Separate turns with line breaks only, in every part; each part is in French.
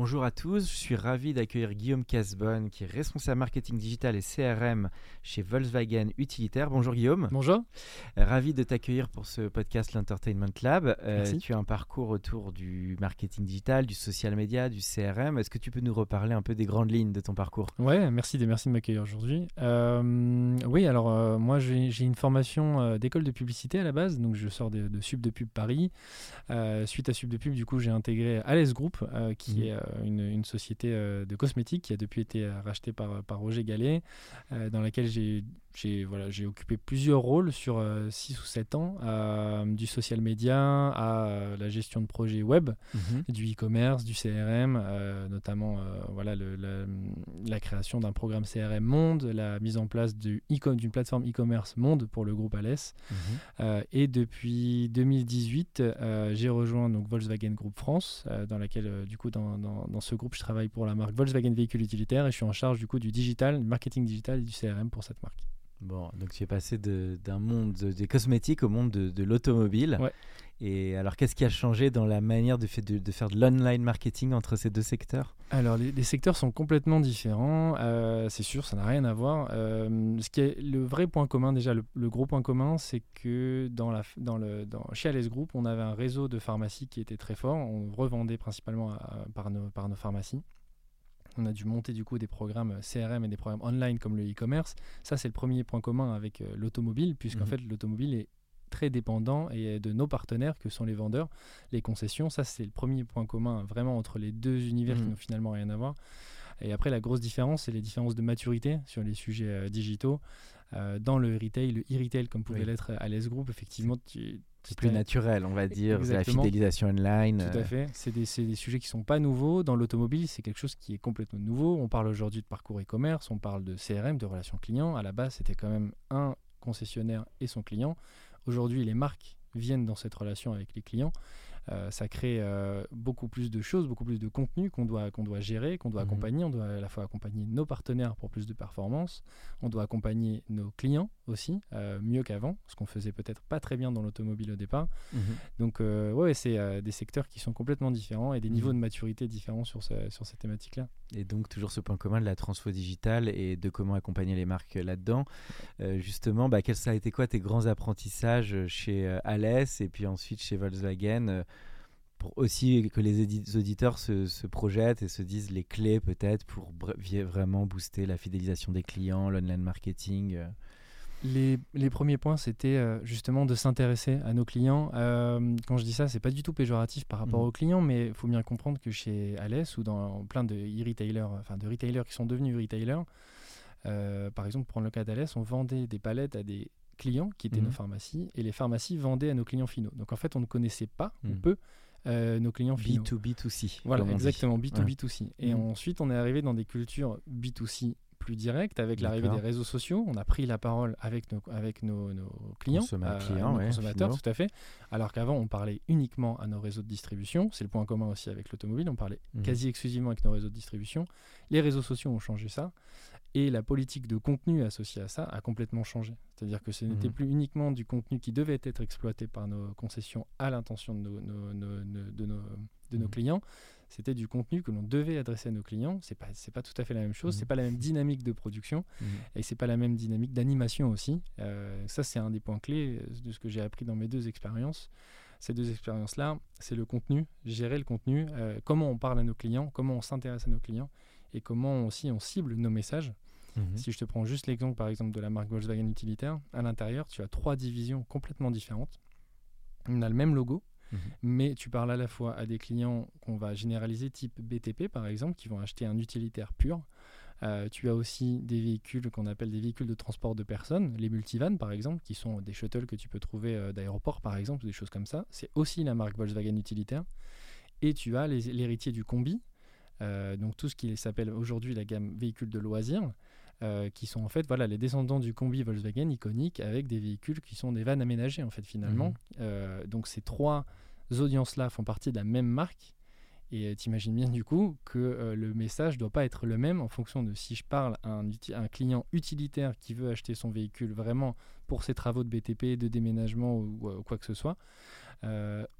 Bonjour à tous, je suis ravi d'accueillir Guillaume Casbonne qui est responsable marketing digital et CRM chez Volkswagen Utilitaire. Bonjour Guillaume.
Bonjour.
Ravi de t'accueillir pour ce podcast l'Entertainment Lab. Euh, tu as un parcours autour du marketing digital, du social media, du CRM. Est-ce que tu peux nous reparler un peu des grandes lignes de ton parcours?
Ouais, merci de, merci de m'accueillir aujourd'hui. Euh, oui, alors euh, moi j'ai une formation d'école de publicité à la base, donc je sors de, de Sub de Pub Paris. Suite à Sub de Pub, du coup, j'ai intégré Alès Group, qui
Mhm.
est une, une société euh, de cosmétiques qui a depuis été euh, rachetée par, Roger Gallet, euh, dans laquelle j'ai j'ai voilà, j'ai occupé plusieurs rôles sur 6 ou 7 ans, euh, du social media à euh, la gestion de projets web. du e-commerce, du CRM, euh, notamment euh, voilà, le- la, la création d'un programme CRM Monde, la mise en place d'une plateforme e-commerce Monde pour le groupe Alès. Euh, et depuis 2018, euh, j'ai rejoint donc Volkswagen Group France, euh, dans laquelle euh, du coup dans, dans- dans ce groupe je travaille pour la marque Volkswagen Véhicule Utilitaire et je suis en charge du coup du digital, du marketing digital et du CRM pour cette marque.
Bon, donc tu es passé d'un monde de- des cosmétiques au monde de, de l'automobile.
Ouais.
Et alors, qu'est-ce qui a changé dans la manière de, fait- de- de faire de l'online marketing entre ces deux secteurs?
Alors, les, les secteurs sont complètement différents, euh, c'est sûr, ça n'a rien à voir. Euh, ce qui est le vrai point commun, déjà, le, le gros point commun, c'est que dans la, dans le, dans, chez Alès Group, on avait un réseau de pharmacies qui était très fort. On revendait principalement à- par, nos, par nos pharmacies. On a dû monter du coup des programmes CRM et des programmes online comme le e-commerce. Ça, c'est le premier point commun avec euh, l'automobile, puisqu'en
Mhm.
fait, l'automobile est très dépendant et de nos partenaires que sont les vendeurs, les concessions. Ça, c'est le premier point commun vraiment entre les deux univers qui
Mhm.
n'ont finalement rien à voir. Et après, la grosse différence, c'est les différences de maturité sur les sujets euh, digitaux. Euh, dans le retail, le e-retail, comme pouvait
Oui.
l'être à l'S Group, effectivement, tu,
C'est plus naturel, on va dire, la
Exactement.
fidélisation online.
Tout
euh,
à fait. C'est des, des sujets qui sont pas nouveaux. Dans l'automobile, c'est quelque chose qui est complètement nouveau. On parle aujourd'hui de parcours e-commerce, on parle de CRM, de relations clients. À la base, c'était quand même un concessionnaire et son client. Aujourd'hui, les marques viennent dans cette relation avec les clients. Euh, ça crée euh, beaucoup plus de choses, beaucoup plus de contenu qu'on doit, qu'on doit gérer, qu'on doit
Mhm.
accompagner. On doit à la fois accompagner nos partenaires pour plus de performance. On doit accompagner nos clients aussi, euh, mieux qu'avant, ce qu'on faisait peut-être pas très bien dans l'automobile au départ.
mhm.
Donc, euh, ouais, c'est euh, des secteurs qui sont complètement différents et des niveaux
Mhm.
de maturité différents sur, ce- sur ces thématiques-là.
Et donc toujours ce point commun de la transfo digitale et de comment accompagner les marques là-dedans. Euh, justement, bah, quels ça a été quoi tes grands apprentissages chez euh, Alès et puis ensuite chez Volkswagen euh, pour aussi que les auditeurs se, se projettent et se disent les clés peut-être pour vraiment booster la fidélisation des clients, l'online marketing.
Les, les premiers points, c'était euh, justement de s'intéresser à nos clients. Euh, quand je dis ça, c'est pas du tout péjoratif par rapport
Mhm.
aux clients, mais il faut bien comprendre que chez Alès ou dans plein de e-retailers, enfin de retailers qui sont devenus retailers, euh, par exemple, pour prendre le cas d'Alès, on vendait des palettes à des clients qui étaient nos pharmacies et les pharmacies vendaient à nos clients finaux. Donc en fait, on ne connaissait pas ou
Mhm.
peu nos clients finaux.
B2B2C.
Voilà, exactement, B2B2C. Et ensuite, on est arrivé dans des cultures B2C plus directes avec l'arrivée des réseaux sociaux. On a pris la parole avec nos, avec nos, nos clients,
Consomma-
euh,
clients,
nos
ouais,
consommateurs,
finaux.
tout à fait. Alors qu'avant, on parlait uniquement à nos réseaux de distribution. C'est le point commun aussi avec l'automobile. On parlait
Mhm.
quasi exclusivement avec nos réseaux de distribution. Les réseaux sociaux ont changé ça. Et la politique de contenu associée à ça a complètement changé. C'est-à-dire que ce n'était
Mhm.
plus uniquement du contenu qui devait être exploité par nos concessions à l'intention de nos, nos- nos- nos- de nos, de nos
Mhm.
clients. C'était du contenu que l'on devait adresser à nos clients. C'est pas, c'est pas tout à fait la même chose.
Mhm.
C'est pas la même dynamique de production
Mhm.
et c'est pas la même dynamique d'animation aussi. Euh, ça, c'est un des points clés euh, de ce que j'ai appris dans mes deux expériences. Ces deux expériences-là, c'est le contenu, gérer le contenu, euh, comment on parle à nos clients, comment on s'intéresse à nos clients et comment aussi on cible nos messages.
Mhm.
Si je te prends juste l'exemple, par exemple, de la marque Volkswagen utilitaire, à l'intérieur, tu as trois divisions complètement différentes. On a le même logo,
Mhm.
mais tu parles à la fois à des clients qu'on va généraliser, type BTP, par exemple, qui vont acheter un utilitaire pur. Euh, tu as aussi des véhicules qu'on appelle des véhicules de transport de personnes, les multivans par exemple, qui sont des shuttles que tu peux trouver euh, d'aéroport par exemple, des choses comme ça. C'est aussi la marque Volkswagen utilitaire. Et tu as l'héritier du combi, euh, donc tout ce qui s'appelle aujourd'hui la gamme véhicules de loisirs, euh, qui sont en fait voilà, les descendants du combi Volkswagen iconique avec des véhicules qui sont des vannes aménagées en fait finalement.
Mhm.
Euh, donc ces trois audiences-là font partie de la même marque. Et tu imagines bien du coup que euh, le message doit pas être le même en fonction de si je parle à un, client utilitaire qui veut acheter son véhicule vraiment pour ses travaux de BTP, de déménagement ou, ou quoi que ce soit, euh,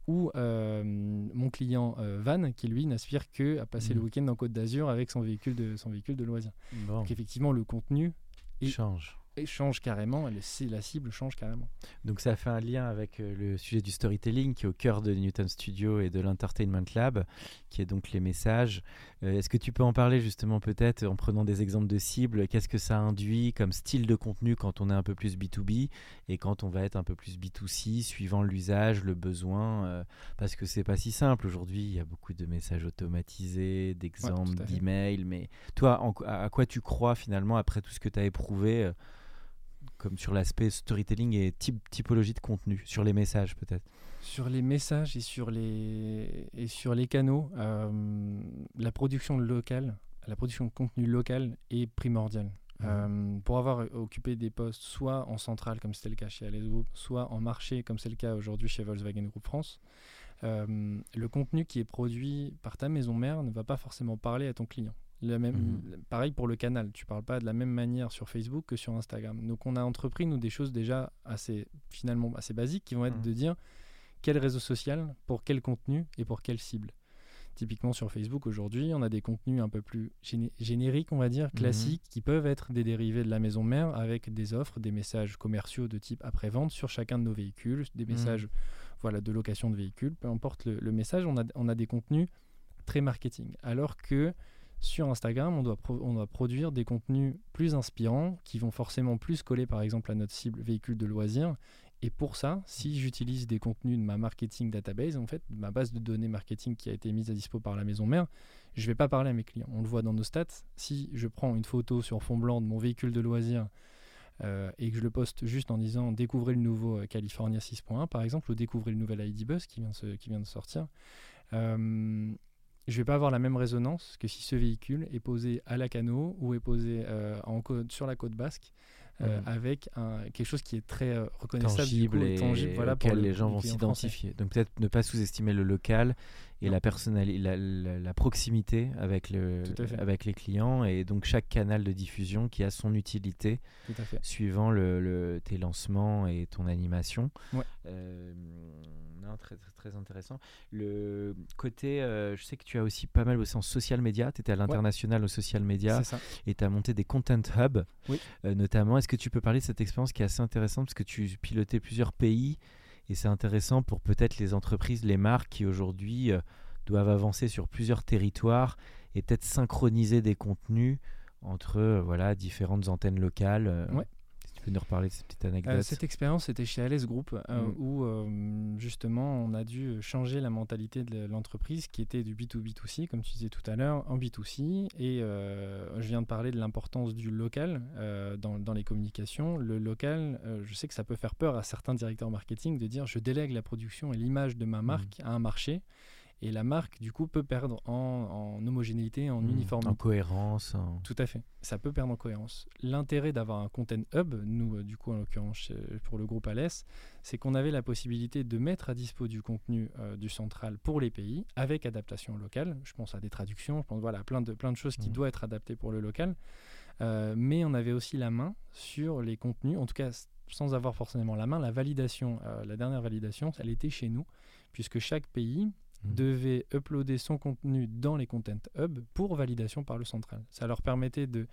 ou euh, mon client euh, van qui lui n'aspire que à passer le
Mhm.
week-end en Côte d'Azur avec son véhicule de, son véhicule de loisir.
Bon,
Donc effectivement le contenu et-
change.
Et change carrément, et le- la cible change carrément.
Donc ça fait un lien avec euh, le sujet du storytelling qui est au cœur de Newton Studio et de l'Entertainment Lab, qui est donc les messages. Euh, Est-ce que tu peux en parler justement peut-être en prenant des exemples de cibles? Qu'est-ce que ça induit comme style de contenu quand on est un peu plus B2B et quand on va être un peu plus B2C, suivant l'usage, le besoin euh, Parce que c'est pas si simple aujourd'hui. Il y a beaucoup de messages automatisés, d'exemples,
fait.
d'emails. Mais toi, en- à, à quoi tu crois finalement après tout ce que tu as éprouvé euh, comme sur l'aspect storytelling et type, typologie de contenu, sur les messages peut-être.
Sur les messages et sur les, et sur les canaux, euh, la production locale, la production de contenu local est primordiale. Euh, pour avoir occupé des postes soit en centrale comme c'était le cas chez Alice Group, soit en marché comme c'est le cas aujourd'hui chez Volkswagen Group France, euh, le contenu qui est produit par ta maison mère ne va pas forcément parler à ton client. Le même,
Mhm.
Pareil pour le canal, tu parles pas de la même manière sur Facebook que sur Instagram. Donc on a entrepris nous des choses déjà assez finalement assez basiques qui vont être
Mhm.
de dire quel réseau social, pour quel contenu et pour quelle cible. Typiquement sur Facebook aujourd'hui, on a des contenus un peu plus géné- génériques, on va dire,
Mhm.
classiques, qui peuvent être des dérivés de la maison mère avec des offres, des messages commerciaux de type après-vente sur chacun de nos véhicules, des messages voilà, de location de véhicules, peu importe le, le message, on a, on a des contenus très marketing. Alors que sur Instagram, on doit, produire des contenus plus inspirants qui vont forcément plus coller par exemple à notre cible véhicule de loisirs. Et pour ça, si j'utilise des contenus de ma marketing database, en fait, ma base de données marketing qui a été mise à dispo par la maison mère, je ne vais pas parler à mes clients. On le voit dans nos stats. Si je prends une photo sur fond blanc de mon véhicule de loisirs euh, et que je le poste juste en disant découvrez le nouveau euh, California 6.1 par exemple, ou découvrez le nouvel ID Bus qui vient de, se- qui vient de sortir, euh, je vais pas avoir la même résonance que si ce véhicule est posé à Lacano ou est posé euh, en côte- sur la côte basque. euh,
Mhm.
avec un, quelque chose qui est très euh, reconnaissable, du
tangible
coup,
et
tangible, voilà, pour le-
les gens vont s'identifier. Donc peut-être ne pas sous-estimer le local et la, la, la- la proximité avec, le, avec les clients et donc chaque canal de diffusion qui a son utilité suivant le, le- tes lancements et ton animation.
Ouais.
Euh, non, très, très, très intéressant. Le côté, euh, je sais que tu as aussi pas mal bossé en social media, tu étais à l'international au social media et tu as monté des content hubs
Oui.
euh, notamment. Est-ce que tu peux parler de cette expérience qui est assez intéressante parce que tu pilotais plusieurs pays et c'est intéressant pour peut-être les entreprises, les marques qui aujourd'hui euh, doivent avancer sur plusieurs territoires et peut-être synchroniser des contenus entre euh, voilà, différentes antennes locales. euh.
Ouais.
Si tu peux nous reparler de cette petite anecdote.
cette expérience, c'était chez Alice Group,
Mm.
où justement on a dû changer la mentalité de l'entreprise qui était du B2B2C, comme tu disais tout à l'heure, en B2C. Et euh, je viens de parler de l'importance du local euh, dans, dans les communications. Le local, euh, je sais que ça peut faire peur à certains directeurs marketing de dire je délègue la production et l'image de ma marque à un marché. Et la marque, du coup, peut perdre en, en homogénéité, en
Mm,
uniformité.
En cohérence. en-
Tout à fait. Ça peut perdre en cohérence. L'intérêt d'avoir un content hub, nous, euh, du coup, en l'occurrence, pour le groupe Alès, c'est qu'on avait la possibilité de mettre à dispo du contenu euh, du central pour les pays avec adaptation locale. Je pense à des traductions, je pense voilà, à plein de, plein de choses qui
Mhm.
doivent être adaptées pour le local. Euh, mais on avait aussi la main sur les contenus, en tout cas sans avoir forcément la main. La validation, euh, la dernière validation, elle était chez nous, puisque chaque pays
Mhm.
devait uploader son contenu dans les Content Hub pour validation par le central. Ça leur permettait de,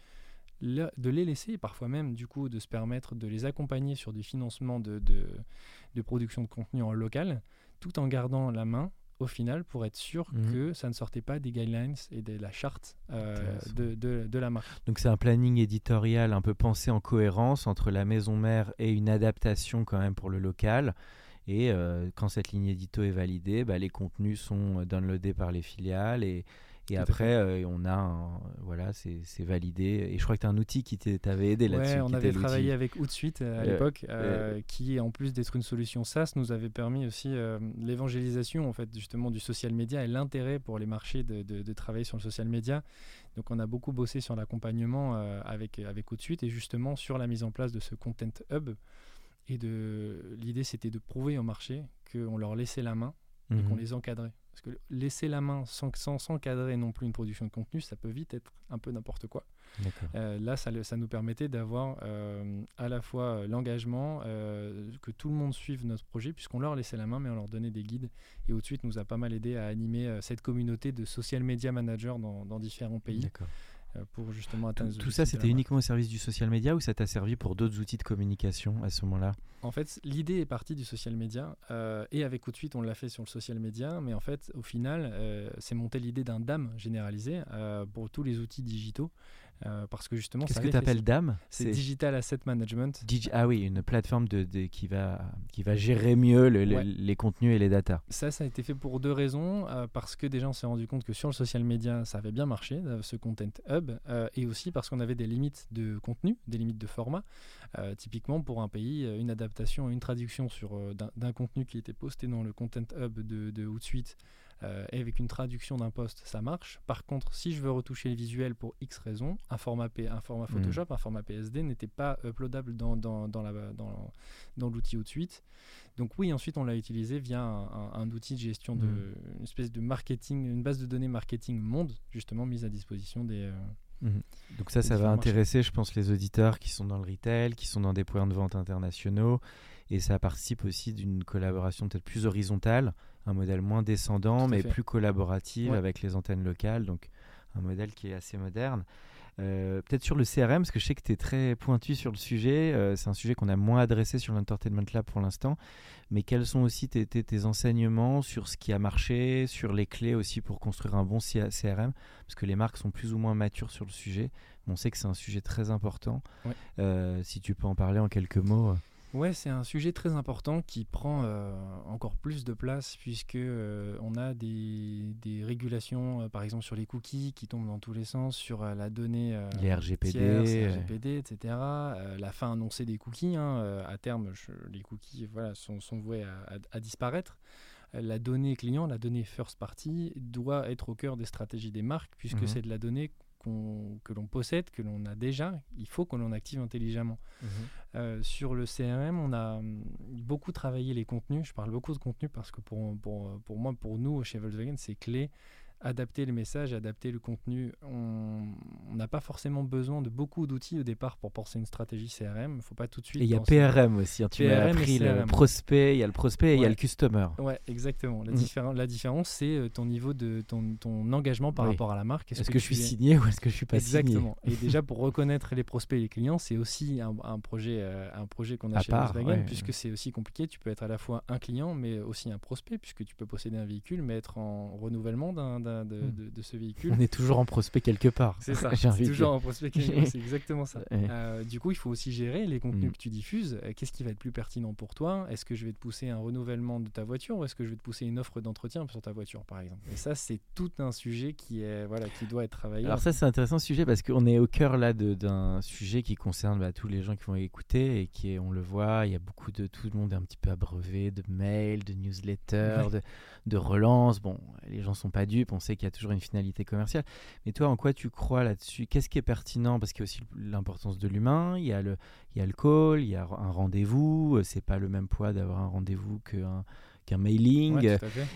le- de les laisser, parfois même du coup de se permettre de les accompagner sur des financements de, de, de production de contenu en local, tout en gardant la main au final pour être sûr
Mhm.
que ça ne sortait pas des guidelines et de la charte euh, de, de- de la marque.
Donc c'est un planning éditorial un peu pensé en cohérence entre la maison mère et une adaptation quand même pour le local. Et euh, quand cette ligne édito est validée, bah, les contenus sont downloadés par les filiales et, après euh, on a un- voilà c'est validé. Et je crois que tu as un outil qui t'avait aidé là-dessus.
Ouais, on avait travaillé avec Outsuite euh, à l'époque, qui en plus d'être une solution SaaS, nous avait permis aussi l'évangélisation en fait justement du social media et l'intérêt pour les marchés de, de- de travailler sur le social media. Donc on a beaucoup bossé sur l'accompagnement avec avec Outsuite et justement sur la mise en place de ce content hub. Et de l'idée c'était de prouver au marché qu'on leur laissait la main et qu'on
Mhm.
les encadrait. Parce que laisser la main sans, sans, sans cadrer non plus une production de contenu, ça peut vite être un peu n'importe quoi. Euh, là, ça, ça nous permettait d'avoir euh, à la fois euh, l'engagement, euh, que tout le monde suive notre projet, puisqu'on leur laissait la main, mais on leur donnait des guides. Et au de suite, nous a pas mal aidé à animer cette communauté de social media managers dans, dans différents pays
D'accord.
Pour justement atteindre
Tout, ça, c'était uniquement au service du social media ou ça t'a servi pour d'autres outils de communication à ce moment-là?
En fait, l'idée est partie du social media euh, et avec tout de suite, on l'a fait sur le social media, mais en fait, au final, euh, c'est monté l'idée d'un DAM généralisé euh, pour tous les outils digitaux. Euh, parce que justement,
Qu'est-ce que tu appelles. DAM
C'est Digital Asset Management.
Digi- ah oui, une plateforme de, de- qui, va, qui va gérer mieux le- le-
Ouais.
les contenus et les datas.
Ça, ça a été fait pour deux raisons. euh, parce que déjà, on s'est rendu compte que sur le social media, ça avait bien marché, euh, ce Content Hub. euh, et aussi parce qu'on avait des limites de contenu, des limites de format. Typiquement, pour un pays, une adaptation, une traduction sur d'un- d'un contenu qui était posté dans le Content Hub de, de Hootsuite euh, et avec une traduction d'un post, ça marche. Par contre, si je veux retoucher les visuels pour X raisons, un format, P- un format Photoshop, un format PSD n'était pas uploadable dans, dans, dans, dans, dans l'outil Hootsuite. Donc oui, ensuite on l'a utilisé via un, un- un outil de gestion de
Mhm.
une espèce de marketing, une base de données marketing monde justement mise à disposition des. euh,
Mhm. Donc ça, ça va intéresser, je pense, les auditeurs qui sont dans le retail, qui sont dans des points de vente internationaux. Et ça participe aussi d'une collaboration peut-être plus horizontale, un modèle moins descendant, mais
fait.
plus collaboratif
Ouais.
avec les antennes locales. Donc un modèle qui est assez moderne. Euh, peut-être sur le CRM, parce que je sais que tu es très pointu sur le sujet. euh, c'est un sujet qu'on a moins adressé sur l'Entertainment Lab pour l'instant. Mais quels sont aussi tes, tes- tes enseignements sur ce qui a marché, sur les clés aussi pour construire un bon CRM Parce que les marques sont plus ou moins matures sur le sujet. On sait que c'est un sujet très important.
Ouais.
Euh, si tu peux en parler en quelques mots.
Ouais, c'est un sujet très important qui prend euh, encore plus de place puisque euh, on a des, des régulations, euh, par exemple sur les cookies qui tombent dans tous les sens, sur la donnée
Les RGPD,
etc. la fin annoncée des cookies, hein, à terme, je- les cookies voilà, sont, sont voués à, à- à disparaître. La donnée client, la donnée first party, doit être au cœur des stratégies des marques puisque
Mhm.
c'est de la donnée qu'on- que l'on possède, que l'on a déjà. Il faut que l'on active intelligemment. Euh, sur le CRM, on a hum, beaucoup travaillé les contenus. Je parle beaucoup de contenu parce que pour, pour, pour moi, pour nous, chez Volkswagen, c'est clé. Adapter le message, adapter le contenu. On n'a pas forcément besoin de beaucoup d'outils au départ pour penser une stratégie CRM. Il ne faut pas tout de suite.
Et il y a PRM aussi. hein, Tu
PRM et
appris le prospect, il y a le prospect et il y a le customer.
Ouais, exactement. La,
Mm.
la différence, c'est euh, ton niveau de ton, ton engagement par
Oui.
rapport à la marque.
Est-ce que, je suis
es-
signé ou est-ce que je suis pas signé?
Exactement. Et déjà pour reconnaître les prospects et les clients, c'est aussi un, un projet, euh, un projet qu'on a
À
chez
part,
Volkswagen,
ouais.
puisque c'est aussi compliqué. Tu peux être à la fois un client, mais aussi un prospect, puisque tu peux posséder un véhicule, mais être en renouvellement d'un- d'un- de,
Hmm.
de- de ce véhicule.
On est toujours en prospect quelque part.
C'est ça, c'est toujours un prospect client, c'est exactement ça.
Ouais.
Euh, du coup, il faut aussi gérer les contenus
Mm.
que tu diffuses. Euh, Qu'est-ce qui va être plus pertinent pour toi? Est-ce que je vais te pousser un renouvellement de ta voiture ou est-ce que je vais te pousser une offre d'entretien sur ta voiture, par exemple? Et ça, c'est tout un sujet qui, est, voilà, qui doit être travaillé.
Alors ça c'est un intéressant sujet parce qu'on est au cœur là d'un sujet qui concerne bah, tous les gens qui vont écouter et qui est, on le voit, il y a beaucoup de tout le monde est un petit peu abreuvé de mails, de newsletters,
Ouais.
de, de relances. Bon, les gens sont pas dupes, on sait qu'il y a toujours une finalité commerciale. Mais toi, en quoi tu crois là-dessus? Qu'est-ce qui est pertinent? Parce qu'il y a aussi l'importance de l'humain, il y a le, il y a le call, il y a un rendez-vous. euh, C'est pas le même poids d'avoir un rendez-vous qu'un qu'un mailing.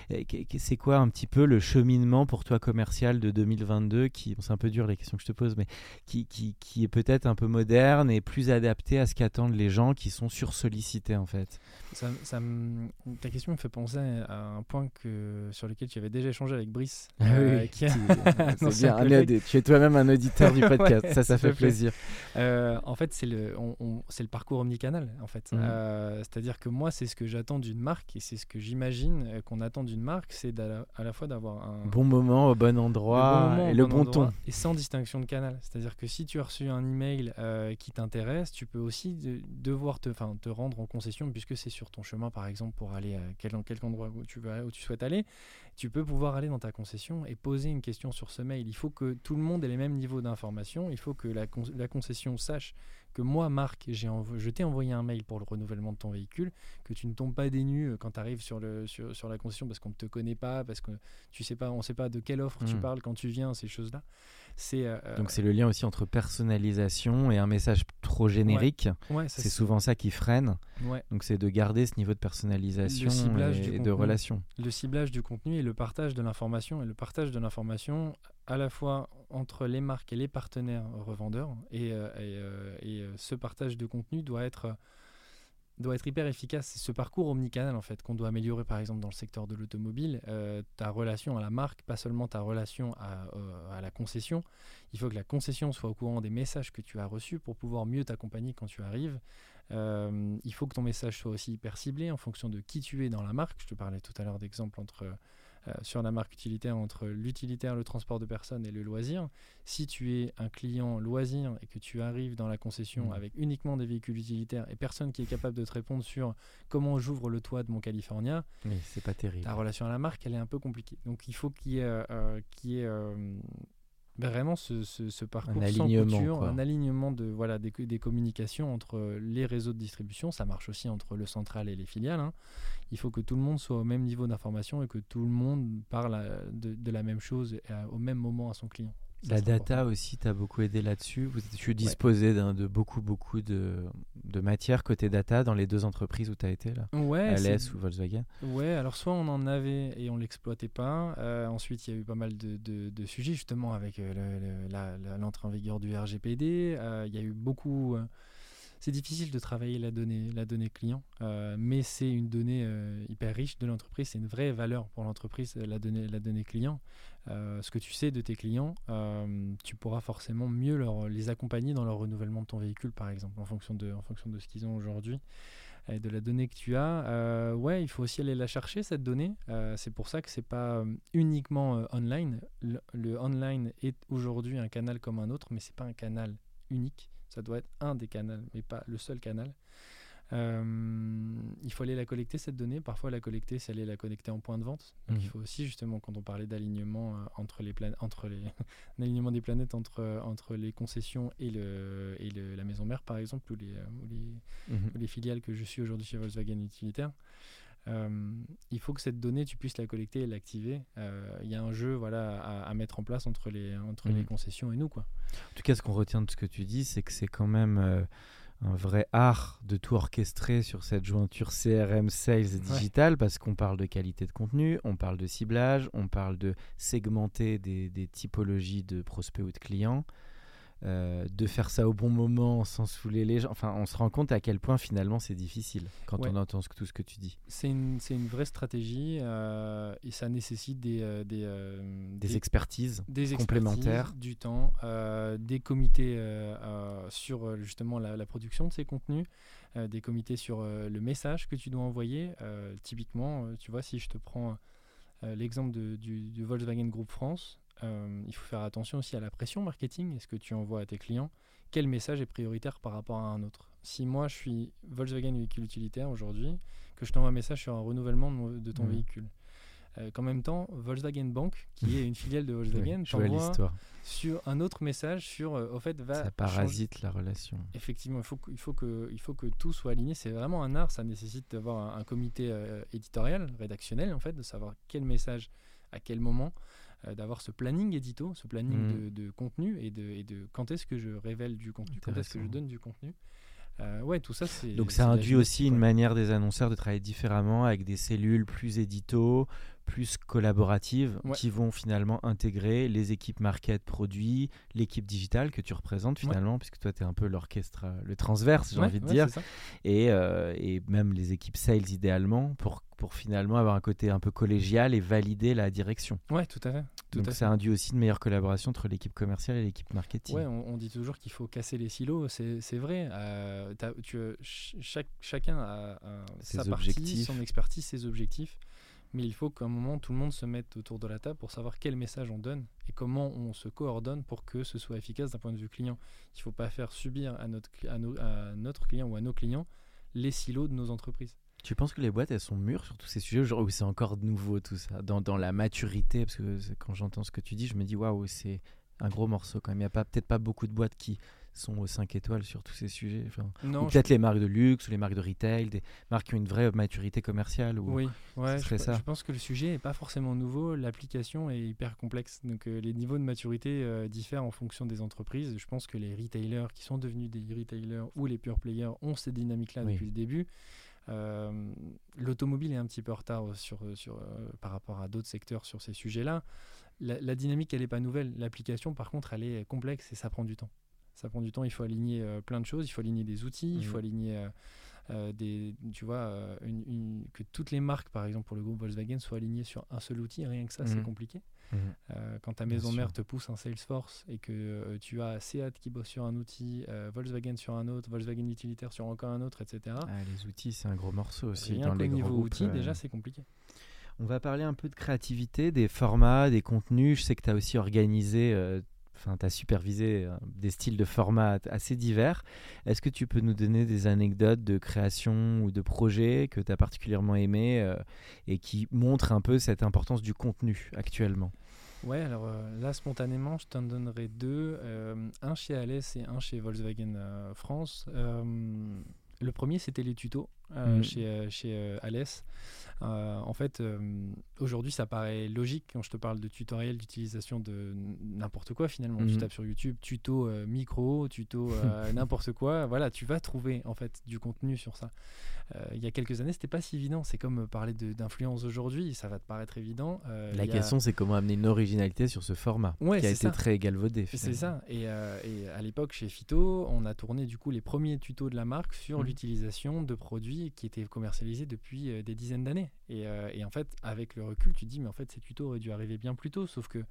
Ouais,
qu'est- C'est quoi un petit peu le cheminement pour toi commercial de 2022 qui, bon, c'est un peu dur les questions que je te pose, mais qui, qui, qui est peut-être un peu moderne et plus adapté à ce qu'attendent les gens qui sont sursollicités en fait?
Ça, ça me- ta question me fait penser à un point que, sur lequel tu avais déjà échangé avec Brice. euh, qui a-
bien. Un tu es toi-même un auditeur du podcast,
Ouais,
ça, ça fait plaisir.
Euh, en fait, c'est le, on- on- c'est le parcours omnicanal. En fait,
Mhm.
Euh, c'est-à-dire que moi, c'est ce que j'attends d'une marque et c'est ce que j'imagine euh, qu'on attend d'une marque, c'est à la fois d'avoir un
bon moment au bon endroit et le bon, ton.
Et sans distinction de canal. C'est-à-dire que si tu as reçu un email qui t'intéresse, tu peux aussi devoir te, te rendre en concession, puisque c'est sur ton chemin, par exemple, pour aller à quel, quel endroit où tu, veux, où tu souhaites aller. Tu peux pouvoir aller dans ta concession et poser une question sur ce mail. Il faut que tout le monde ait les mêmes niveaux d'information. Il faut que la, la concession sache que moi, Marc, j'ai je t'ai envoyé un mail pour le renouvellement de ton véhicule, que tu ne tombes pas des nues euh, quand tu arrives sur, le, sur, sur la concession parce qu'on ne te connaît pas, parce que tu sais pas, on ne sait pas de quelle offre tu hmm. parles quand tu viens, ces choses-là.
C'est, euh, Donc c'est le lien aussi entre personnalisation et un message trop générique. c'est souvent ça qui freine. Donc c'est de garder ce niveau de personnalisation et, de relation.
Le ciblage du contenu et le partage de l'information. Et le partage de l'information à la fois entre les marques et les partenaires revendeurs. Et, euh, euh, euh, ce partage de contenu doit être, doit être hyper efficace. C'est ce parcours omnicanal en fait qu'on doit améliorer par exemple dans le secteur de l'automobile. ta relation à la marque, pas seulement ta relation à, à, la concession. Il faut que la concession soit au courant des messages que tu as reçus pour pouvoir mieux t'accompagner quand tu arrives. il faut que ton message soit aussi hyper ciblé en fonction de qui tu es dans la marque. Je te parlais tout à l'heure d'exemple entre euh, sur la marque utilitaire entre l'utilitaire, le transport de personnes et le loisir. Si tu es un client loisir et que tu arrives dans la concession mmh. avec uniquement des véhicules utilitaires et personne qui est capable de te répondre sur comment j'ouvre le toit de mon California,
c'est pas terrible.
La relation à la marque, elle est un peu compliquée. Donc il faut qu'il y ait, euh, euh, vraiment ce, ce, parcours un alignement, un alignement de voilà des, des, communications entre les réseaux de distribution. Ça marche aussi entre le central et les filiales. Hein. Il faut que tout le monde soit au même niveau d'information et que tout le monde parle euh, de, de la même chose au même moment à son client
la data aussi t'a beaucoup aidé là-dessus. Tu disposais de beaucoup, beaucoup de, de matière côté data dans les deux entreprises où tu as été, là
ouais,
LS ou Volkswagen
Ouais, alors soit on en avait et on l'exploitait pas. Euh, ensuite, il y a eu pas mal de, de, sujets justement avec euh, l'entrée en vigueur du RGPD. Euh, il y a eu beaucoup c'est difficile de travailler la donnée, la donnée client, euh, mais c'est une donnée euh, hyper riche de l'entreprise. C'est une vraie valeur pour l'entreprise, la donnée, la donnée client. Euh, ce que tu sais de tes clients, tu pourras forcément mieux les accompagner dans leur renouvellement de ton véhicule, par exemple, en fonction de, en fonction de ce qu'ils ont aujourd'hui et de la donnée que tu as. ouais, il faut aussi aller la chercher, cette donnée. c'est pour ça que c'est pas uniquement online. Le, le, online est aujourd'hui un canal comme un autre, mais c'est pas un canal unique. Ça doit être un des canaux, mais pas le seul canal. Euh, il faut aller la collecter cette donnée. Parfois, la collecter, c'est aller la connecter en point de vente. Donc, il mhm. faut aussi justement, quand on parlait d'alignement euh, entre les entre les alignement des planètes entre entre les concessions et le et le, la maison mère, par exemple, ou les les, mhm. les filiales que je suis aujourd'hui chez Volkswagen Utilitaire. Euh, il faut que cette donnée, tu puisses la collecter et l'activer. Euh, il y a un jeu voilà, à, mettre en place entre, les, entre les mhm. concessions et nous. Quoi.
En tout cas, ce qu'on retient de ce que tu dis, c'est que c'est quand même euh, un vrai art de tout orchestrer sur cette jointure CRM, sales et digital, parce qu'on parle de qualité de contenu, on parle de ciblage, on parle de segmenter des, des typologies de prospects ou de clients. Euh, de faire ça au bon moment sans saouler les gens. Enfin, on se rend compte à quel point finalement c'est difficile quand on entend tout ce que tu dis.
C'est une, une, vraie stratégie euh, et ça nécessite des, euh, des,
des, expertises des complémentaires,
du temps, des comités sur justement la, la, production de ces contenus, des comités sur le message que tu dois envoyer. typiquement, tu vois, si je te prends l'exemple du, du Volkswagen Group France, euh, il faut faire attention aussi à la pression marketing. Est-ce que tu envoies à tes clients? Quel message est prioritaire par rapport à un autre? Si moi je suis Volkswagen véhicule utilitaire aujourd'hui, que je t'envoie un message sur un renouvellement de, ton mmh. véhicule, euh, qu'en même temps Volkswagen Bank, qui est une filiale de Volkswagen, t'envoie sur un autre message sur euh, au fait va
ça parasite la relation.
Effectivement, il faut il faut que il faut que tout soit aligné. C'est vraiment un art. Ça nécessite d'avoir un, comité éditorial, rédactionnel en fait, de savoir quel message à quel moment. Euh, d'avoir ce planning édito, ce planning mm. de, contenu et de, et de quand est-ce que je révèle du contenu, quand est-ce que je donne du contenu. Euh, ouais, tout ça, c'est.
Donc, ça induit aussi une manière des annonceurs de travailler différemment avec des cellules plus édito, plus collaboratives, qui vont finalement intégrer les équipes market produits, l'équipe digitale que tu représentes finalement, puisque toi, tu es un peu l'orchestre, euh, le transverse, j'ai envie de dire, et, et, même les équipes sales idéalement, pour pour finalement avoir un côté un peu collégial et valider la direction.
Ouais, tout à fait. Tout
Donc
à
ça induit aussi une meilleure collaboration entre l'équipe commerciale et l'équipe marketing.
Ouais, on, on dit toujours qu'il faut casser les silos, c'est vrai. Euh, tu, chaque, chacun a, a
Ses
sa partie,
objectifs.
son expertise, ses objectifs. Mais il faut qu'à un moment, tout le monde se mette autour de la table pour savoir quel message on donne et comment on se coordonne pour que ce soit efficace d'un point de vue client. Il ne faut pas faire subir à notre, cli- à, nos- à notre client ou à nos clients les silos de nos entreprises.
Tu penses que les boîtes, elles sont mûres sur tous ces sujets genre, où c'est encore nouveau tout ça, dans, dans la maturité? Parce que quand j'entends ce que tu dis, je me dis waouh, c'est un gros morceau quand même. Il n'y a peut-être pas beaucoup de boîtes qui sont aux 5 étoiles sur tous ces sujets. Enfin,
Non,
ou peut-être les marques de luxe ou les marques de retail, des marques qui ont une vraie maturité commerciale. Ou...
Oui, ouais, je,
ça.
je pense que le sujet n'est pas forcément nouveau, l'application est hyper complexe. Donc euh, les niveaux de maturité euh, diffèrent en fonction des entreprises. Je pense que les retailers qui sont devenus des retailers ou les pure players ont ces dynamiques-là
Oui.
depuis le début. Euh, L'automobile est un petit peu en retard sur, sur, euh, par rapport à d'autres secteurs sur ces sujets-là. La, la dynamique, elle n'est pas nouvelle. L'application, par contre, elle est complexe et ça prend du temps. Ça prend du temps, il faut aligner euh, plein de choses, il faut aligner des outils, il faut aligner euh, des, tu vois, euh, une- une- que toutes les marques, par exemple pour le groupe Volkswagen, soient alignées sur un seul outil. Rien que ça, c'est
Mhm.
compliqué.
Mhm.
Euh, quand ta
Bien
maison mère
sûr.
te pousse un Salesforce et que euh, tu as Seat qui bosse sur un outil, Volkswagen sur un autre, Volkswagen utilitaire sur encore un autre, etc.
Ah, les outils, c'est un gros morceau aussi.
Rien
dans les
niveau
groupes,
outil,
euh,
déjà, c'est compliqué.
On va parler un peu de créativité, des formats, des contenus. Je sais que tu as aussi organisé, euh, enfin, tu as supervisé euh, des styles de formats assez divers. Est-ce que tu peux nous donner des anecdotes de création ou de projets que tu as particulièrement aimés euh, et qui montrent un peu cette importance du contenu actuellement?
Ouais, alors euh, là, spontanément, je t'en donnerai deux. un chez Alès et un chez Volkswagen France. Le premier, c'était les tutos euh,
Mhm.
chez, euh, chez euh, Alès. Euh, en fait, euh, aujourd'hui, ça paraît logique quand je te parle de tutoriel d'utilisation de n'importe quoi finalement. Tu
Mhm.
tapes sur YouTube, tuto euh, micro, tuto n'importe quoi. Voilà, tu vas trouver en fait du contenu sur ça. Il y a quelques années, c'était pas si évident. C'est comme parler d'influence aujourd'hui, ça va te paraître évident.
La
a-
question, c'est comment amener une originalité sur ce format
Ouais,
qui a été
ça.
très galvaudé.
C'est ça. Et, et à l'époque, chez Phyto, on a tourné du coup les premiers tutos de la marque sur
Mhm.
l'utilisation de produits qui étaient commercialisés depuis euh, des dizaines d'années. Et, euh, et en fait, avec le recul, tu te dis, mais en fait, ces tutos auraient dû arriver bien plus tôt, sauf que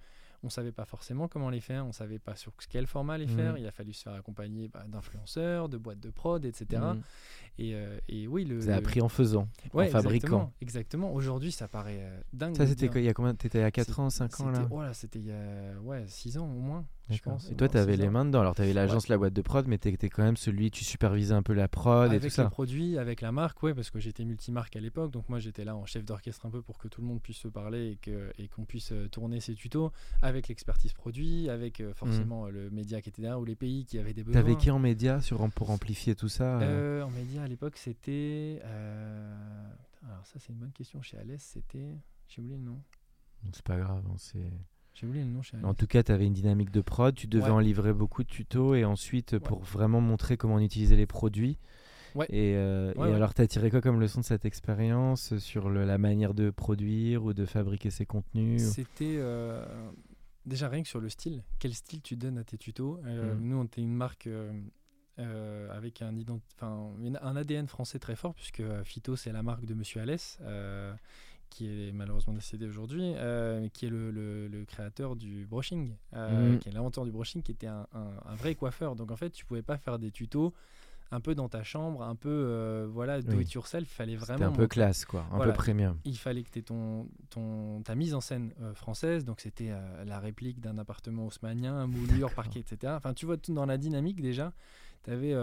on savait pas forcément comment les faire, on savait pas sur quel format les
Mhm.
faire. Il a fallu se faire accompagner bah, d'influenceurs, de boîtes de prod, etc. Et, euh, et oui, le.
Ça a
le-
appris en faisant,
Ouais,
en fabriquant.
Exactement. Aujourd'hui, ça paraît euh, dingue.
Ça, c'était Il y a combien T'étais à 4
C'est-
ans, 5 ans là
c'était- Voilà, c'était il y a ouais, 6 ans au moins, je pense.
Et toi, tu avais les mains dedans. Alors, tu avais l'agence, la boîte de prod, mais tu étais quand même celui, tu supervisais un peu la prod et
avec
tout
le
ça.
produit, avec la marque, ouais, parce que j'étais multimarque à l'époque, donc moi j'étais là en chef d'orchestre un peu pour que tout le monde puisse se parler et que et qu'on puisse euh, tourner ses tutos avec l'expertise produit, avec forcément euh, le média qui était derrière ou les pays qui avaient des besoins.
T'avais qui en média sur, pour amplifier tout ça Euh,
En média à l'époque c'était, euh, alors ça c'est une bonne question. Chez Alès c'était, j'ai oublié le nom.
C'est pas grave. c'est...
J'ai oublié le nom chez Alès.
En tout cas, tu avais une dynamique de prod, tu devais
Ouais.
en livrer beaucoup de tutos et ensuite, pour vraiment montrer comment on utilisait les produits.
Ouais.
Et, euh, et alors, tu as tiré quoi comme leçon de cette expérience sur le- la manière de produire ou de fabriquer ses contenus
C'était euh, déjà rien que sur le style. Quel style tu donnes à tes tutos? Euh,
Mhm.
Nous, on était une marque euh, euh, avec un, ADN français très fort, puisque euh, Phyto, c'est la marque de Monsieur Alès, euh, qui est malheureusement décédé aujourd'hui, euh, qui est le, le- le créateur du brushing,
Mhm.
qui est l'inventeur du brushing, qui était un, un- un vrai coiffeur. Donc en fait, tu pouvais pas faire des tutos un peu dans ta chambre, un peu voilà, do
Oui.
it yourself. Il fallait vraiment
un peu classe, quoi, un
Voilà.
peu premium.
il fallait que tu aies ton, ton, ta mise en scène française, donc c'était la réplique d'un appartement haussmanien, moulure, parquet, etc. Enfin, tu vois, tout dans la dynamique déjà, tu avais.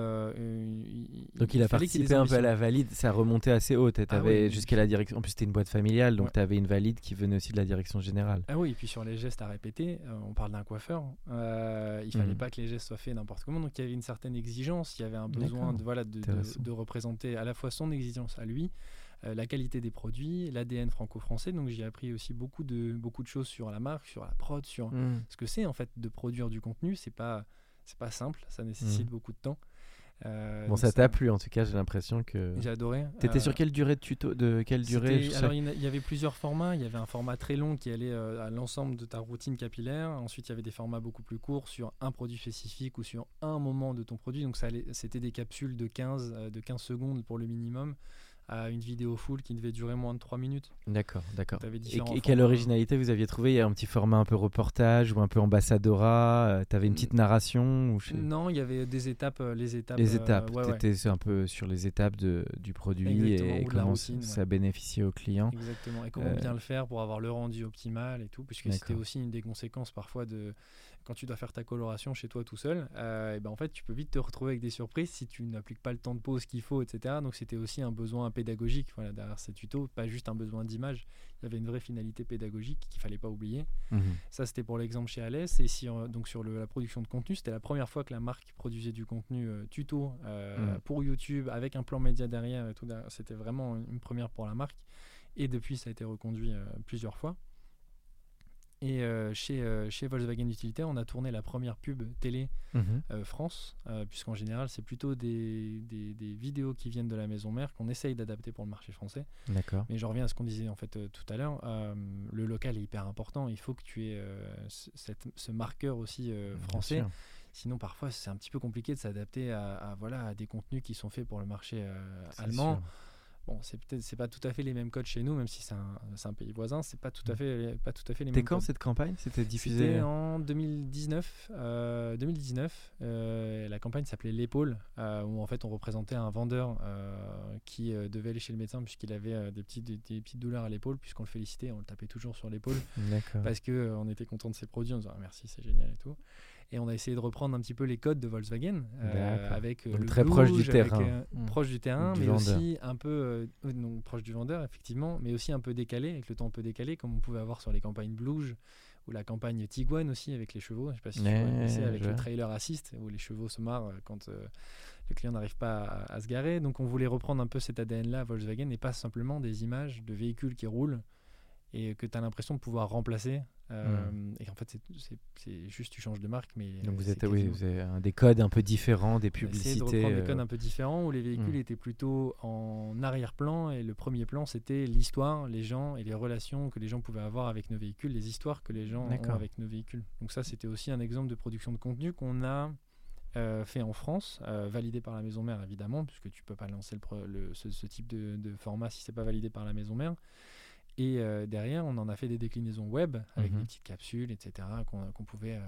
Donc il a participé un peu à la valide, ça remontait assez haut. Tu
Ah oui.
jusqu'à la direction. En plus, c'était une boîte familiale, donc
Ouais.
tu avais une valide qui venait aussi de la direction générale.
Ah oui, et puis sur les gestes à répéter, euh, on parle d'un coiffeur, euh, il fallait
Mhm.
pas que les gestes soient faits n'importe comment, donc il y avait une certaine exigence, il y avait un besoin de, voilà, de, de-
Intéressant.
de représenter à la fois son exigence à lui, euh, la qualité des produits, l'ADN franco-français, donc j'ai appris aussi beaucoup de, beaucoup de choses sur la marque, sur la prod, sur
Mm.
ce que c'est en fait de produire du contenu, c'est pas, c'est pas simple, ça nécessite
Mhm.
beaucoup de temps. Euh,
Bon, ça t'a plu en tout cas, j'ai l'impression que.
J'ai adoré.
T'étais
Euh,
sur quelle durée de tuto De quelle durée
alors, il y avait plusieurs formats. Il y avait un format très long qui allait euh, à l'ensemble de ta routine capillaire. Ensuite, il y avait des formats beaucoup plus courts sur un produit spécifique ou sur un moment de ton produit. Donc, ça allait- c'était des capsules de 15, euh, de 15 secondes pour le minimum, à une vidéo full qui devait durer moins de 3 minutes.
D'accord, d'accord. Et, et quelle originalité vous aviez trouvé? Il y a un petit format un peu reportage ou un peu ambassadora Tu avais une petite narration ou je
Non, il y avait des étapes, euh, les étapes.
Les
euh,
étapes,
ouais.
tu un peu sur les étapes de, du produit
Exactement,
et
la
comment
routine,
ça
ouais.
bénéficie au client.
Exactement. Et comment
Euh,
bien le faire pour avoir le rendu optimal et tout, puisque c'était aussi une des conséquences parfois de quand tu dois faire ta coloration chez toi tout seul. euh, et ben en fait, tu peux vite te retrouver avec des surprises si tu n'appliques pas le temps de pause qu'il faut, etc. Donc c'était aussi un besoin pédagogique voilà, derrière ces tutos, pas juste un besoin d'image. Il y avait une vraie finalité pédagogique qu'il fallait pas oublier.
Mhm.
Ça, c'était pour l'exemple chez Alès. Et si, euh, donc sur le- la production de contenu, c'était la première fois que la marque produisait du contenu euh, tuto euh,
Mm.
pour YouTube avec un plan média derrière. et tout derrière. C'était vraiment une première pour la marque. Et depuis, ça a été reconduit plusieurs fois. Et euh, chez, euh, chez Volkswagen Utilitaire, on a tourné la première pub télé
Mhm.
euh, France, puisqu'en général, c'est plutôt des, des- des vidéos qui viennent de la maison mère qu'on essaye d'adapter pour le marché français.
D'accord.
Mais je reviens à ce qu'on disait en fait tout à l'heure. le local est hyper important. Il faut que tu aies ce, cette- ce marqueur aussi français. Sinon, parfois, c'est un petit peu compliqué de s'adapter à, à, voilà, à des contenus qui sont faits pour le marché allemand.
sûr.
Bon, c'est peut-être c'est pas tout à fait les mêmes codes chez nous, même si c'est un, c'est un pays voisin. C'est pas tout à
Mm.
fait pas tout à fait les
C'était
mêmes
quand
codes.
cette campagne? C'était diffusé
C'était en 2019. euh, 2019 euh, la campagne s'appelait L'épaule, euh, où en fait on représentait un vendeur euh, qui euh, devait aller chez le médecin puisqu'il avait euh, des, petites, des, des petites douleurs à l'épaule, puisqu'on le félicitait, on le tapait toujours sur l'épaule parce qu'on était content de ses produits, on disait Ah, merci, c'est génial et tout. Et on a essayé de reprendre un petit peu les codes de Volkswagen euh, avec euh,
Donc
le
très proche du
avec,
terrain.
proche du terrain,
Du
mais
vendeur.
aussi un peu euh, non, proche du vendeur effectivement, mais aussi un peu décalé avec le temps un peu décalé comme on pouvait avoir sur les campagnes Blues ou la campagne Tiguan aussi avec les chevaux. Je sais pas si tu
Ouais,
vois avec le trailer assist où les chevaux se marrent quand euh, le client n'arrive pas à, à se garer. Donc on voulait reprendre un peu cet ADN là à Volkswagen et pas simplement des images de véhicules qui roulent et que tu as l'impression de pouvoir remplacer. Euh, Et en fait, c'est- juste tu changes de marque, mais
Donc vous
c'est
êtes, oui,
quasiment-
vous avez un- des codes un peu différents, des
de
publicités.
reprendre des
euh,
codes un peu différents où les véhicules
Hmm.
étaient plutôt en arrière-plan et le premier plan c'était l'histoire, les gens et les relations que les gens pouvaient avoir avec nos véhicules, les histoires que les gens ont avec nos véhicules. Donc ça c'était aussi un exemple de production de contenu qu'on a euh, fait en France, euh, validé par la maison mère évidemment, puisque tu peux pas lancer le pro- le- ce, ce type de, de format si c'est pas validé par la maison mère. Et euh, derrière, on en a fait des déclinaisons web avec
Mhm.
des petites capsules, etc., qu'on pouvait euh,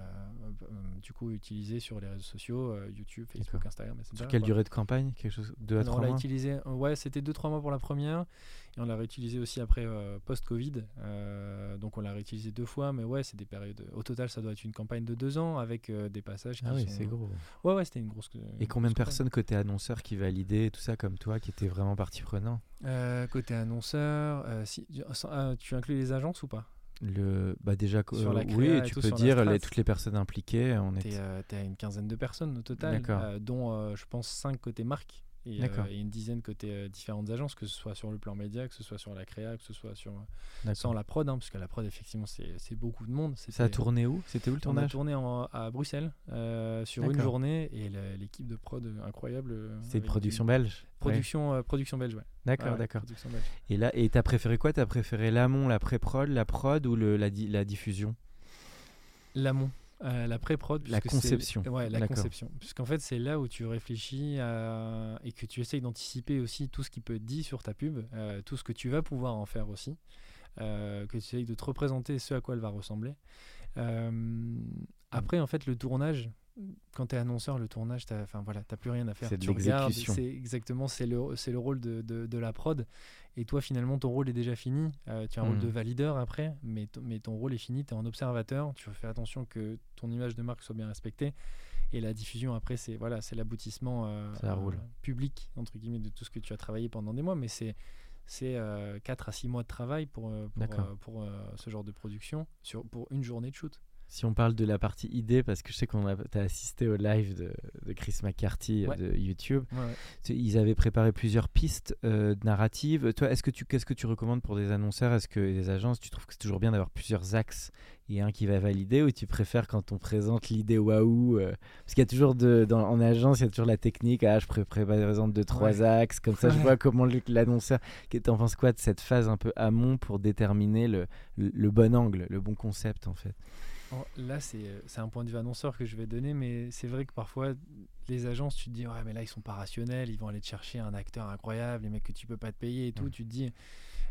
euh, du coup utiliser sur les réseaux sociaux, YouTube, Facebook. Instagram, etc.
Sur quelle
quoi.
durée de campagne? Quelque chose Deux à
Non, on
trois
l'a utilisé, ouais, c'était 2-3 mois pour la première, et on l'a réutilisé aussi après euh, post-Covid. euh, donc on l'a réutilisé deux fois, mais ouais, c'est des périodes. Au total, ça doit être une campagne de deux ans avec euh, des passages qui
Ah oui,
sont-
c'est gros.
Ouais, ouais, c'était une grosse.
Et combien de personnes côté annonceur qui validaient tout ça comme toi, qui étaient vraiment partie prenante?
Côté annonceur, si, tu inclus les agences ou pas?
Le, bah déjà,
Sur la
oui,
et
tu peux dire les- toutes les personnes impliquées. On
euh, t'es à une quinzaine de personnes au total, euh, dont euh, je pense 5 côté marque et, euh, et une dizaine côté euh, différentes agences, que ce soit sur le plan média, que ce soit sur la créa, que ce soit sur,
D'accord.
sans la prod, hein, parce que la prod, effectivement, c'est beaucoup de monde.
Ça a
C'était-
tourné où? C'était où le
On a
tournage?
tourné en- à Bruxelles euh, sur une journée et l'équipe de prod euh, incroyable. euh, avec
production
une-
belge Ouais.
Production, euh, production belge, ouais.
D'accord,
Ouais, ouais,
d'accord. Et là, et t'as préféré quoi? T'as préféré l'amont, la pré-prod, la prod ou le, la, di- la diffusion?
L'amont, euh, la pré-prod.
La
puisque c'est-
conception.
Ouais, la conception. Puisqu'en fait, c'est là où tu réfléchis à- et que tu essayes d'anticiper aussi tout ce qui peut être dit sur ta pub, euh, tout ce que tu vas pouvoir en faire aussi, euh, que tu essayes de te représenter ce à quoi elle va ressembler. Après, en fait, le tournage, quand tu es annonceur, le tournage, tu enfin, voilà, plus rien à faire.
C'est
tu regardes, c'est exactement, c'est le, c'est le rôle de, de- de la prod. Et toi, finalement, ton rôle est déjà fini. Euh, tu as un rôle de valideur après, mais, ton- mais ton rôle est fini. Tu es en observateur. Tu fais attention que ton image de marque soit bien respectée. Et la diffusion, après, c'est voilà, c'est l'aboutissement euh,
Ça roule.
euh, public, entre guillemets, de tout ce que tu as travaillé pendant des mois. Mais c'est c'est 4 à 6 mois de travail pour, euh, pour, euh, pour euh, ce genre de production, sur, pour une journée de shoot.
Si on parle de la partie idée, parce que je sais qu'on a t'as assisté au live de, de Chris McCarthy euh,
Ouais.
de YouTube,
Ouais, ouais.
Tu- ils avaient préparé plusieurs pistes euh, narratives. Toi, est-ce que tu qu'est-ce que tu recommandes pour des annonceurs? Est-ce que des agences, tu trouves que c'est toujours bien d'avoir plusieurs axes et un qui va valider, ou tu préfères quand on présente l'idée waouh euh, Parce qu'il y a toujours de, dans, en agence, il y a toujours la technique. Ah, je pré- pré- présente deux trois axes, comme ça, je vois comment l'annonceur. T'en penses quoi de cette phase un peu amont pour déterminer le, le, le bon angle, le bon concept en fait?
Oh, là, c'est c'est un point de vue annonceur que je vais donner, mais c'est vrai que parfois, les agences, tu te dis, ouais, mais là, ils sont pas rationnels, ils vont aller te chercher un acteur incroyable, les mecs que tu peux pas te payer et tout. Tu te dis,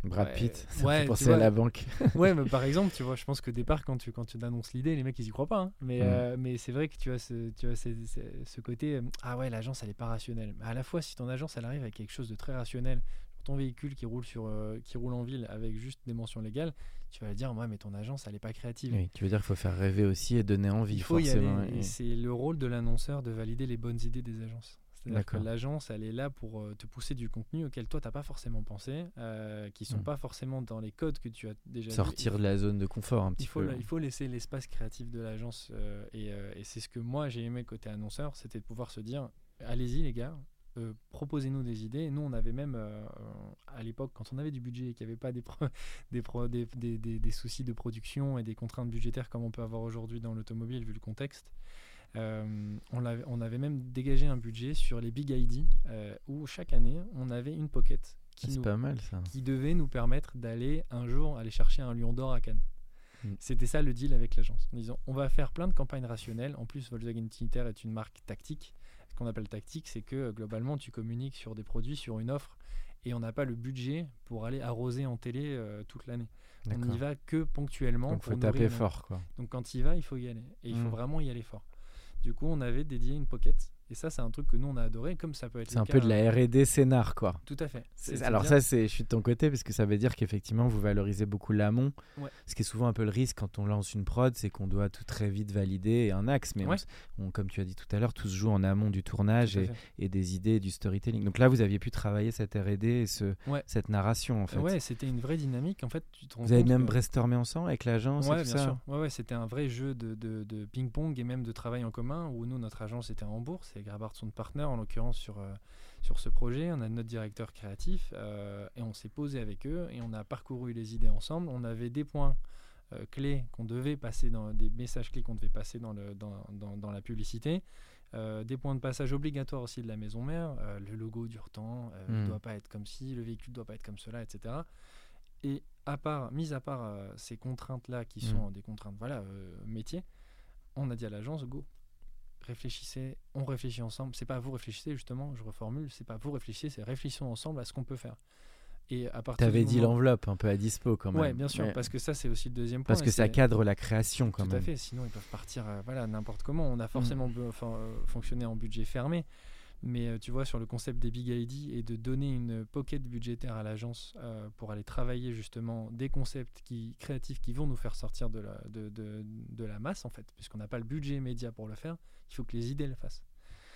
Brad
Ouais,
Pitt, ça
ouais,
penser à la banque.
ouais, mais par exemple, tu vois, je pense qu'au départ, quand tu, quand tu annonces l'idée, les mecs, ils y croient pas. hein. Mais,
Mm.
euh, mais c'est vrai que tu as ce, tu as ce, ce- ce côté, euh, ah ouais, l'agence, elle est pas rationnelle. Mais à la fois, si ton agence, elle arrive avec quelque chose de très rationnel, ton véhicule qui roule, sur, euh, qui roule en ville avec juste des mentions légales, tu vas dire, ouais, mais ton agence, elle est pas créative.
Oui, tu veux dire qu'il faut faire rêver aussi et donner envie,
Il faut y
forcément.
Et c'est le rôle de l'annonceur de valider les bonnes idées des agences. C'est-à-dire que l'agence, elle est là pour euh, te pousser du contenu auquel toi, tu n'as pas forcément pensé, euh, qui sont
Mm.
pas forcément dans les codes que tu as déjà.
Sortir de la zone de confort un petit
Il faut,
peu.
la- il faut laisser l'espace créatif de l'agence. euh, et euh, et c'est ce que moi, j'ai aimé côté annonceur, c'était de pouvoir se dire, allez-y les gars, euh, proposez-nous des idées. Et nous, on avait même, euh, à l'époque, quand on avait du budget et qu'il n'y avait pas des, pro- des, pro- des, des- des- des soucis de production et des contraintes budgétaires comme on peut avoir aujourd'hui dans l'automobile, vu le contexte, euh, on, avait même dégagé un budget sur les Big ID, où chaque année, on avait une pocket qui nous
pas mal ça.
qui devait nous permettre d'aller un jour aller chercher un lion d'or à Cannes.
Mm.
C'était ça le deal avec l'agence. En disant, on va faire plein de campagnes rationnelles. En plus, Volkswagen Tinter est une marque tactique. Qu'on appelle tactique, c'est que euh, globalement, tu communiques sur des produits, sur une offre, et on n'a pas le budget pour aller arroser en télé euh, toute l'année. On n'y va que ponctuellement.
Donc faut
pour nourrir
taper
une-
fort quoi.
Donc quand il va, il faut y aller. Et il faut
Mm.
vraiment y aller fort. Du coup, on avait dédié une pocket. Et ça, c'est un truc que nous, on a adoré, comme ça peut être
C'est un
cas-
peu de la R&D scénar quoi.
Tout à fait.
Alors ça,
bien.
c'est, je suis de ton côté parce que ça veut dire qu'effectivement, vous valorisez beaucoup l'amont.
Ouais.
Ce qui est souvent un peu le risque quand on lance une prod, c'est qu'on doit tout très vite valider un axe. Mais
Ouais.
on- comme tu as dit tout à l'heure, tout se joue en amont du tournage et, des idées et du storytelling. Donc là, vous aviez pu travailler cette R&D et ce,
Ouais.
cette narration en fait.
Ouais, c'était une vraie dynamique. En fait, tu te rends
vous avez même
que-
brainstormé ensemble avec l'agence et
Ouais,
tout
bien
ça
sûr. Ouais, ouais, c'était un vrai jeu de, de- de ping-pong et même de travail en commun où nous, notre agence était en bourse et Grabart, son partenaire, en l'occurrence, sur, euh, sur ce projet. On a notre directeur créatif euh, et on s'est posé avec eux et on a parcouru les idées ensemble. On avait des points euh, clés qu'on devait passer dans des messages clés qu'on devait passer dans, le, dans, dans- dans la publicité. Des points de passage obligatoires aussi de la maison mère. Le logo dure temps, euh, ne doit pas être comme ci, le véhicule doit pas être comme cela, etc. Et à part, mis à part ces contraintes-là qui
Mm.
sont des contraintes voilà, métier, on a dit à l'agence, go, réfléchissez, on réfléchit ensemble. C'est pas à vous réfléchissez, justement, je reformule, c'est pas à vous réfléchissez, c'est réfléchissons ensemble à ce qu'on peut faire. Et à partir
Tu avais
du
dit
moment-
l'enveloppe un peu à dispo quand même.
Ouais, bien sûr,
Ouais.
parce que ça, c'est aussi le deuxième point.
Parce que ça cadre la création quand
tout
même.
à fait, sinon ils peuvent partir euh, voilà, n'importe comment. On a forcément
Mm.
enfin, euh, fonctionné en budget fermé, mais euh, tu vois, sur le concept des Big ID et de donner une pocket budgétaire à l'agence euh, pour aller travailler justement des concepts qui, créatifs qui vont nous faire sortir de la, de, de- de la masse, en fait, puisqu'on n'a pas le budget média pour le faire, il faut que les idées le fassent.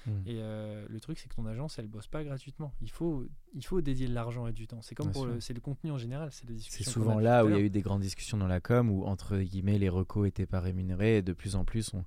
Mm.
Et euh, le truc, c'est que ton agence, elle bosse pas gratuitement. Il faut, il faut dédier de l'argent et du temps. C'est comme
Bien
pour
sûr.
le, c'est le contenu en général, c'est
souvent là où il y a eu des grandes discussions dans la com où entre guillemets les recos étaient pas rémunérés et de plus en plus on-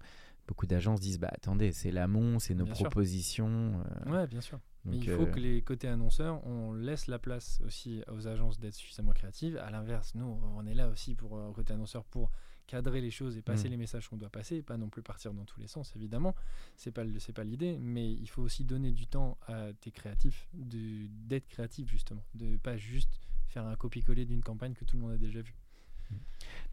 beaucoup d'agences disent bah attendez c'est l'amont c'est nos
Bien
propositions euh,
Ouais, bien sûr. Mais il faut
euh,
que les côtés annonceurs, on laisse la place aussi aux agences d'être suffisamment créatives. À l'inverse, nous, on est là aussi pour euh, côté annonceur pour cadrer les choses et passer
Mm.
les messages qu'on doit passer, pas non plus partir dans tous les sens, évidemment. C'est pas le- c'est pas l'idée, mais il faut aussi donner du temps à tes créatifs de- d'être créatifs justement, de pas juste faire un copier-coller d'une campagne que tout le monde a déjà vue.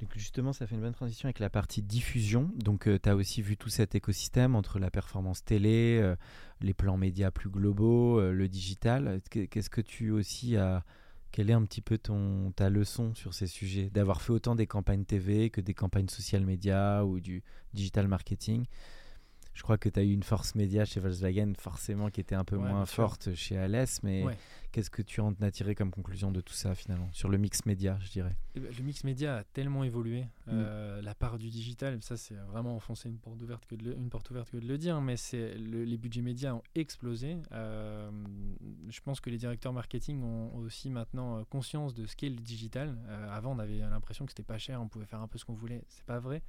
Donc justement, ça fait une bonne transition avec la partie diffusion. Donc tu as aussi vu tout cet écosystème entre la performance télé, euh, les plans médias plus globaux, euh, le digital. Qu'est- Qu'est-ce que tu aussi as... Quelle est un petit peu ton, ta leçon sur ces sujets? D'avoir fait autant des campagnes TV que des campagnes social media ou du digital marketing je crois que tu as eu une force média chez Volkswagen, forcément, qui était un peu
Ouais,
moins forte chez Alès. Mais
Ouais.
qu'est-ce que tu en as tiré comme conclusion de tout ça, finalement Sur le mix média, je dirais?
Eh ben, le mix média a tellement évolué. Euh, la part du digital, ça c'est vraiment enfoncer une porte ouverte que de le, une porte ouverte que de le dire, mais c'est le- les budgets médias ont explosé. Euh, je pense que les directeurs marketing ont aussi maintenant euh, conscience de ce qu'est le digital. Euh, avant, on avait l'impression que c'était pas cher, on pouvait faire un peu ce qu'on voulait. C'est pas vrai.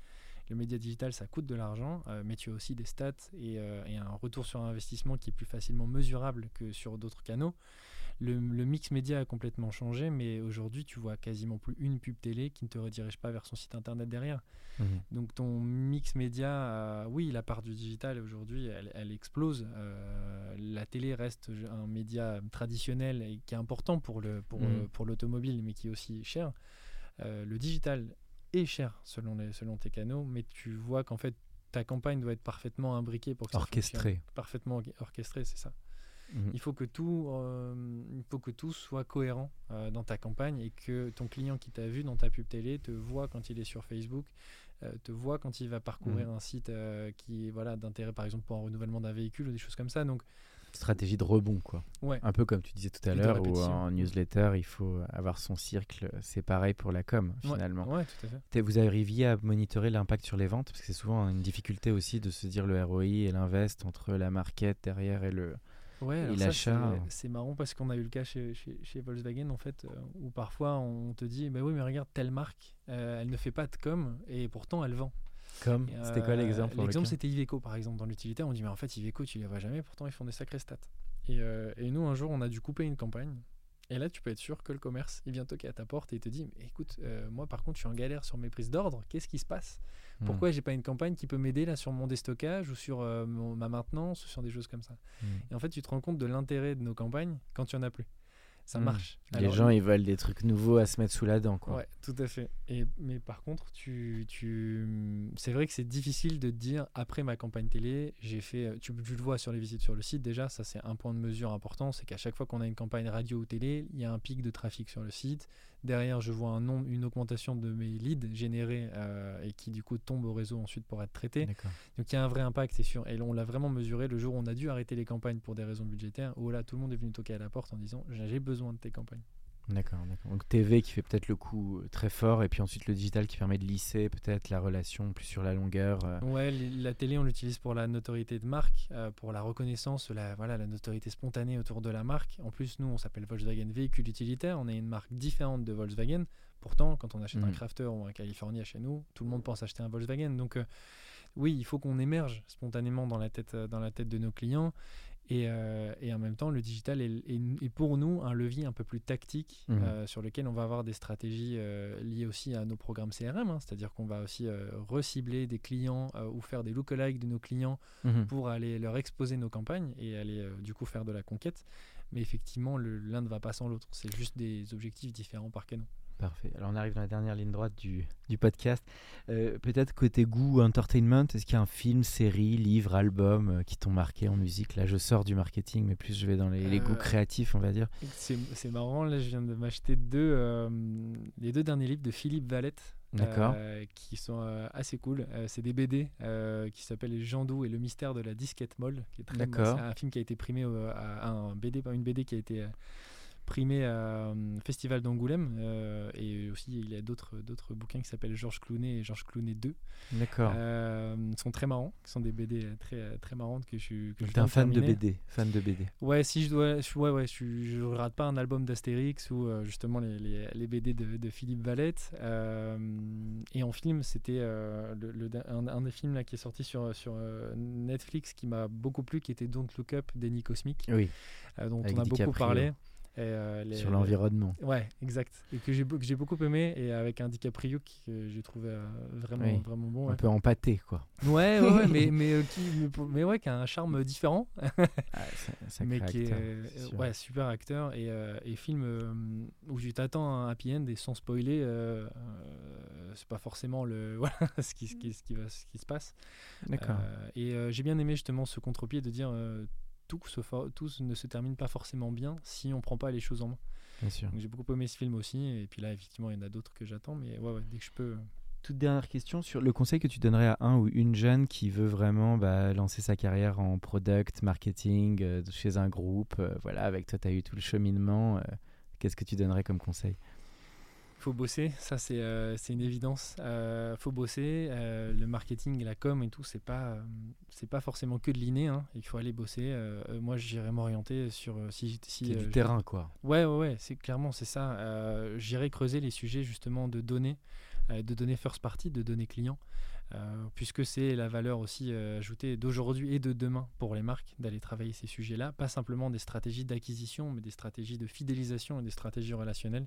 Le média digital, ça coûte de l'argent, euh, mais tu as aussi des stats et, euh, et un retour sur investissement qui est plus facilement mesurable que sur d'autres canaux. Le, le mix média a complètement changé, mais aujourd'hui, tu vois quasiment plus une pub télé qui ne te redirige pas vers son site internet derrière. Donc ton mix média, euh, oui, la part du digital aujourd'hui, elle, elle explose. La télé reste un média traditionnel et qui est important pour
Mhm.
pour l'automobile, mais qui est aussi cher. Euh, le digital et cher selon, les, selon tes canaux, mais tu vois qu'en fait, ta campagne doit être parfaitement imbriquée pour que ça
Orchestrée.
fonctionne. Parfaitement orchestrée, c'est ça.
Mhm.
Il faut que tout, euh, il faut que tout soit cohérent euh, dans ta campagne et que ton client qui t'a vu dans ta pub télé te voit quand il est sur Facebook, euh, te voit quand il va parcourir
Mhm.
un site qui est voilà d'intérêt par exemple pour un renouvellement d'un véhicule ou des choses comme ça. Donc
Stratégie de rebond, quoi.
ouais,
Un peu comme tu disais tout à l'heure, où en newsletter, il faut avoir son cercle. C'est pareil pour la com, finalement.
Ouais, tout à fait.
Vous arriviez à monitorer l'impact sur les ventes? Parce que c'est souvent une difficulté aussi de se dire le ROI et l'invest entre la market derrière et le.
Ouais,
l'achat,
c'est-
euh.
marrant parce qu'on a eu le cas chez, chez, chez Volkswagen en fait, euh, où parfois on te dit, bah oui, mais regarde telle marque, euh, elle ne fait pas de com et pourtant elle vend.
Comme C'était quoi
euh,
l'exemple
L'exemple c'était Iveco par exemple dans l'utilitaire. On dit mais en fait Iveco tu les vois jamais, pourtant ils font des sacrés stats. Et, euh, et nous un jour on a dû couper une campagne. Et là tu peux être sûr que le commerce il vient toquer à ta porte et il te dit mais écoute euh, moi par contre je suis en galère sur mes prises d'ordre. Qu'est-ce qui se passe?
Hmm.
Pourquoi j'ai pas une campagne qui peut m'aider là sur mon déstockage ou sur euh, mon- ma maintenance ou sur des choses comme ça?
Hmm.
Et en fait tu te rends compte de l'intérêt de nos campagnes quand il y en a plus. Ça
Hmm.
marche.
Les
Alors,
gens, ils veulent des trucs nouveaux à se mettre sous la dent, quoi.
Ouais, tout à fait. Et, mais par contre, tu, tu, c'est vrai que c'est difficile de te dire, après ma campagne télé, j'ai fait, tu, tu le vois sur les visites sur le site déjà, ça c'est un point de mesure important, c'est qu'à chaque fois qu'on a une campagne radio ou télé, il y a un pic de trafic sur le site. Derrière, je vois un nombre, une augmentation de mes leads générés euh, et qui du coup tombent au réseau ensuite pour être traités. Donc il y a un vrai impact, c'est sûr. Et on l'a vraiment mesuré le jour où on a dû arrêter les campagnes pour des raisons budgétaires, où là tout le monde est venu toquer à la porte en disant, j'ai besoin de tes campagnes.
D'accord, d'accord. Donc TV qui fait peut-être le coup euh, très fort, et puis ensuite le digital qui permet de lisser peut-être la relation plus sur la longueur. euh.
Ouais, la télé, on l'utilise pour la notoriété de marque, euh, pour la reconnaissance, la, voilà, la notoriété spontanée autour de la marque. En plus, nous, on s'appelle Volkswagen Véhicule Utilitaire. On est une marque différente de Volkswagen. Pourtant, quand on achète un
Mhm.
Crafter ou un California chez nous, tout le monde pense acheter un Volkswagen. Donc, euh, oui, il faut qu'on émerge spontanément dans la tête, dans la tête de nos clients. Et, euh, et en même temps, le digital est, est- est pour nous un levier un peu plus tactique
Mhm.
euh, sur lequel on va avoir des stratégies euh, liées aussi à nos programmes CRM. hein. C'est-à-dire qu'on va aussi recibler des clients ou faire des lookalikes de nos clients
Mhm.
pour aller leur exposer nos campagnes et aller du coup faire de la conquête. Mais effectivement, l'un ne va pas sans l'autre. C'est juste des objectifs différents par canon.
Parfait. Alors on arrive dans la dernière ligne droite du, du podcast. Euh, peut-être côté goût, entertainment, est-ce qu'il y a un film, série, livre, album euh, qui t'ont marqué en musique? Là, je sors du marketing, mais plus je vais dans les, les goûts
Euh,
créatifs, on va dire.
C'est marrant, là je viens de m'acheter deux, les deux derniers livres de Philippe Valette.
D'accord.
qui sont assez cool. C'est des BD qui s'appellent Jandou et le mystère de la disquette molle.
D'accord.
C'est un film qui a été primé à un BD, une BD qui a été euh, primée à un festival d'Angoulême. euh, et aussi, il y a d'autres d'autres bouquins qui s'appellent Georges Clounet et Georges Clounet 2.
D'accord.
Euh, ils sont très marrants, qui sont des BD très, très marrantes que je suis. que
t'es un fan de. BD, fan de BD.
Ouais, si je dois, je, ouais, ouais, je, je rate pas un album d'Astérix ou euh, justement les, les, les BD de, de Philippe Valette. Euh, et en film, c'était euh, le, le- un, un des films là qui est sorti sur, sur euh, Netflix qui m'a beaucoup plu, qui était Don't Look Up d'Eni Cosmic,
Oui,
euh, dont
Avec
on a beaucoup
DiCaprio.
parlé. Euh, les-
sur l'environnement.
Ouais, exact. Et que j'ai, j'ai beaucoup aimé et avec un DiCaprio que j'ai trouvé euh, vraiment,
Oui.
vraiment bon.
Un peu empâté, quoi.
ouais, ouais, ouais, mais, mais, euh, qui, mais, ouais, qui a un charme différent.
Ah,
mais qui est
acteur,
ouais, super acteur et, et film où tu t'attends un happy end et sans spoiler c'est pas forcément le voilà ce qui, ce qui, ce qui va ce qui se passe
D'accord.
Et j'ai bien aimé justement ce contre-pied de dire tout, se tout ne se termine pas forcément bien si on prend pas les choses en main
Bien sûr.
j'ai beaucoup aimé ce film aussi et puis là effectivement il y en a d'autres que j'attends mais ouais, ouais dès que je peux
Toute dernière question sur le conseil que tu donnerais à un ou une jeune qui veut vraiment bah, lancer sa carrière en product, marketing, euh, chez un groupe. euh, voilà, avec toi, tu as eu tout le cheminement. euh, Qu'est-ce que tu donnerais comme conseil?
Faut bosser, ça c'est euh, c'est une évidence. Euh, faut bosser. euh, le marketing, la com et tout, c'est pas euh, c'est pas forcément que de l'inné. hein. Il faut aller bosser. Moi, j'irais m'orienter sur si si
du terrain, quoi.
Ouais, ouais, ouais, c'est clairement c'est ça. J'irai creuser les sujets justement de données, de données first party, de données clients, puisque c'est la valeur aussi ajoutée d'aujourd'hui et de demain pour les marques d'aller travailler ces sujets-là, pas simplement des stratégies d'acquisition, mais des stratégies de fidélisation et des stratégies relationnelles.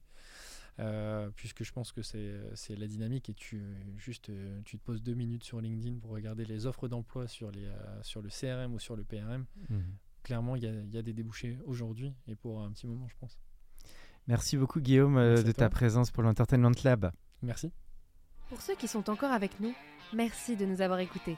Euh, puisque je pense que c'est c'est la dynamique et tu juste euh, tu te poses deux minutes sur LinkedIn pour regarder les offres d'emploi sur les euh, sur le CRM ou sur le PRM.
Mhm.
Clairement, il y a, il y a des débouchés aujourd'hui et pour un petit moment, je pense.
Merci beaucoup, Guillaume,
Merci
de ta présence pour l'Entertainment Lab.
Merci.
Pour ceux qui sont encore avec nous, merci de nous avoir écoutés.